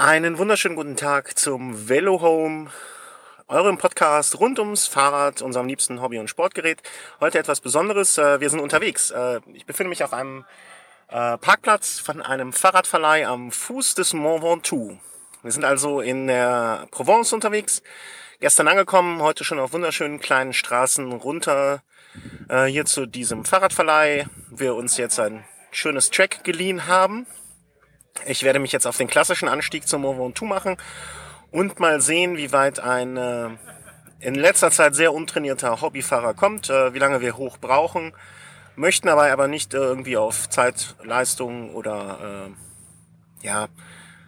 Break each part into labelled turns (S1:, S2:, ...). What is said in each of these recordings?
S1: Einen wunderschönen guten Tag zum Velo Home, eurem Podcast rund ums Fahrrad, unserem liebsten Hobby- und Sportgerät. Heute etwas Besonderes. Äh, wir sind unterwegs. Äh, ich befinde mich auf einem äh, Parkplatz von einem Fahrradverleih am Fuß des Mont Ventoux. Wir sind also in der Provence unterwegs. Gestern angekommen, heute schon auf wunderschönen kleinen Straßen runter hier zu diesem Fahrradverleih. Wir uns jetzt ein schönes Track geliehen haben. Ich werde mich jetzt auf den klassischen Anstieg zum Mont Ventoux machen und mal sehen, wie weit ein äh, in letzter Zeit sehr untrainierter Hobbyfahrer kommt, äh, wie lange wir hoch brauchen, möchten aber aber nicht äh, irgendwie auf Zeit, Leistung oder äh, ja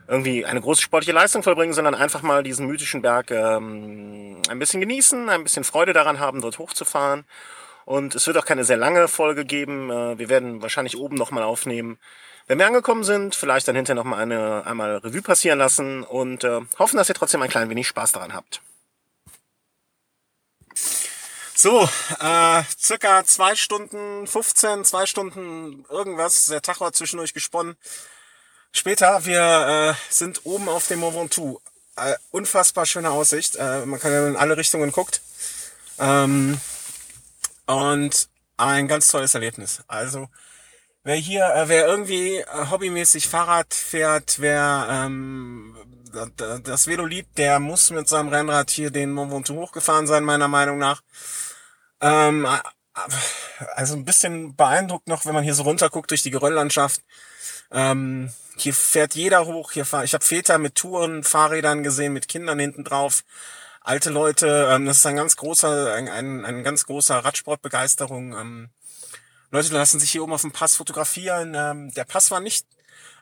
S1: irgendwie eine große sportliche Leistung vollbringen, sondern einfach mal diesen mythischen Berg ähm, ein bisschen genießen, ein bisschen Freude daran haben, dort hochzufahren. Und es wird auch keine sehr lange Folge geben. Äh, wir werden wahrscheinlich oben nochmal aufnehmen, wenn wir angekommen sind, vielleicht dann hinterher nochmal eine einmal Revue passieren lassen und äh, hoffen, dass ihr trotzdem ein klein wenig Spaß daran habt. So, äh, circa zwei Stunden 15, zwei Stunden irgendwas, der Tag war zwischendurch gesponnen. Später, wir äh, sind oben auf dem Mont Ventoux. Äh, unfassbar schöne Aussicht. Äh, man kann ja in alle Richtungen guckt. Ähm, und ein ganz tolles Erlebnis. Also wer hier, äh, wer irgendwie äh, hobbymäßig Fahrrad fährt, wer ähm, das Velo liebt, der muss mit seinem Rennrad hier den Mont Ventoux hochgefahren sein, meiner Meinung nach. Ähm, äh, also ein bisschen beeindruckt noch, wenn man hier so runterguckt durch die Gerölllandschaft. Ähm, hier fährt jeder hoch. Hier fahr, ich habe Väter mit Touren, Fahrrädern gesehen, mit Kindern hinten drauf. Alte Leute, ähm, das ist ein ganz großer, ein, ein, ein ganz großer Radsportbegeisterung. Ähm, Leute lassen sich hier oben auf dem Pass fotografieren. Ähm, der Pass war nicht.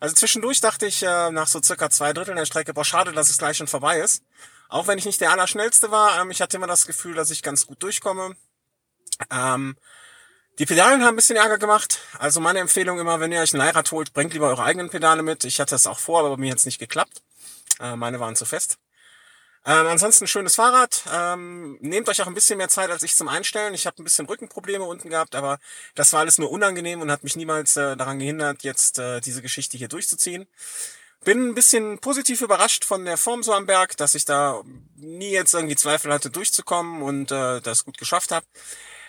S1: Also zwischendurch dachte ich äh, nach so circa zwei Dritteln der Strecke, boah, schade, dass es gleich schon vorbei ist. Auch wenn ich nicht der Allerschnellste war, ähm, ich hatte immer das Gefühl, dass ich ganz gut durchkomme. Ähm, die Pedalen haben ein bisschen Ärger gemacht. Also meine Empfehlung immer, wenn ihr euch ein Leihrad holt, bringt lieber eure eigenen Pedale mit. Ich hatte das auch vor, aber bei mir hat es nicht geklappt. Äh, meine waren zu fest. Ähm, ansonsten schönes Fahrrad. Ähm, nehmt euch auch ein bisschen mehr Zeit als ich zum Einstellen. Ich habe ein bisschen Rückenprobleme unten gehabt, aber das war alles nur unangenehm und hat mich niemals äh, daran gehindert, jetzt äh, diese Geschichte hier durchzuziehen. Bin ein bisschen positiv überrascht von der Form so am Berg, dass ich da nie jetzt irgendwie Zweifel hatte, durchzukommen und äh, das gut geschafft habe.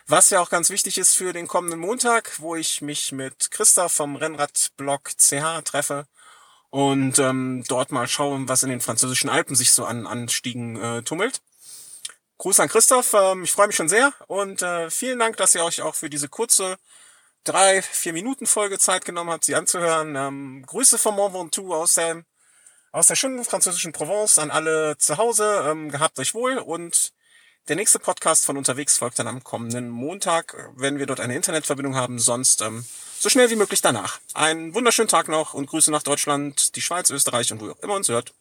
S1: Was ja auch ganz wichtig ist für den kommenden Montag, wo ich mich mit Christoph vom Rennradblog CH treffe und ähm, dort mal schauen, was in den französischen Alpen sich so an Anstiegen äh, tummelt. Gruß an Christoph, ähm, ich freue mich schon sehr und äh, vielen Dank, dass ihr euch auch für diese kurze drei, vier Minuten Folge Zeit genommen habt, sie anzuhören. Ähm, Grüße vom Mont Ventoux aus der, aus der schönen französischen Provence an alle zu Hause. Ähm, gehabt euch wohl und der nächste Podcast von unterwegs folgt dann am kommenden Montag, wenn wir dort eine Internetverbindung haben. Sonst ähm, so schnell wie möglich danach. Einen wunderschönen Tag noch und Grüße nach Deutschland, die Schweiz, Österreich und wo ihr auch immer uns hört.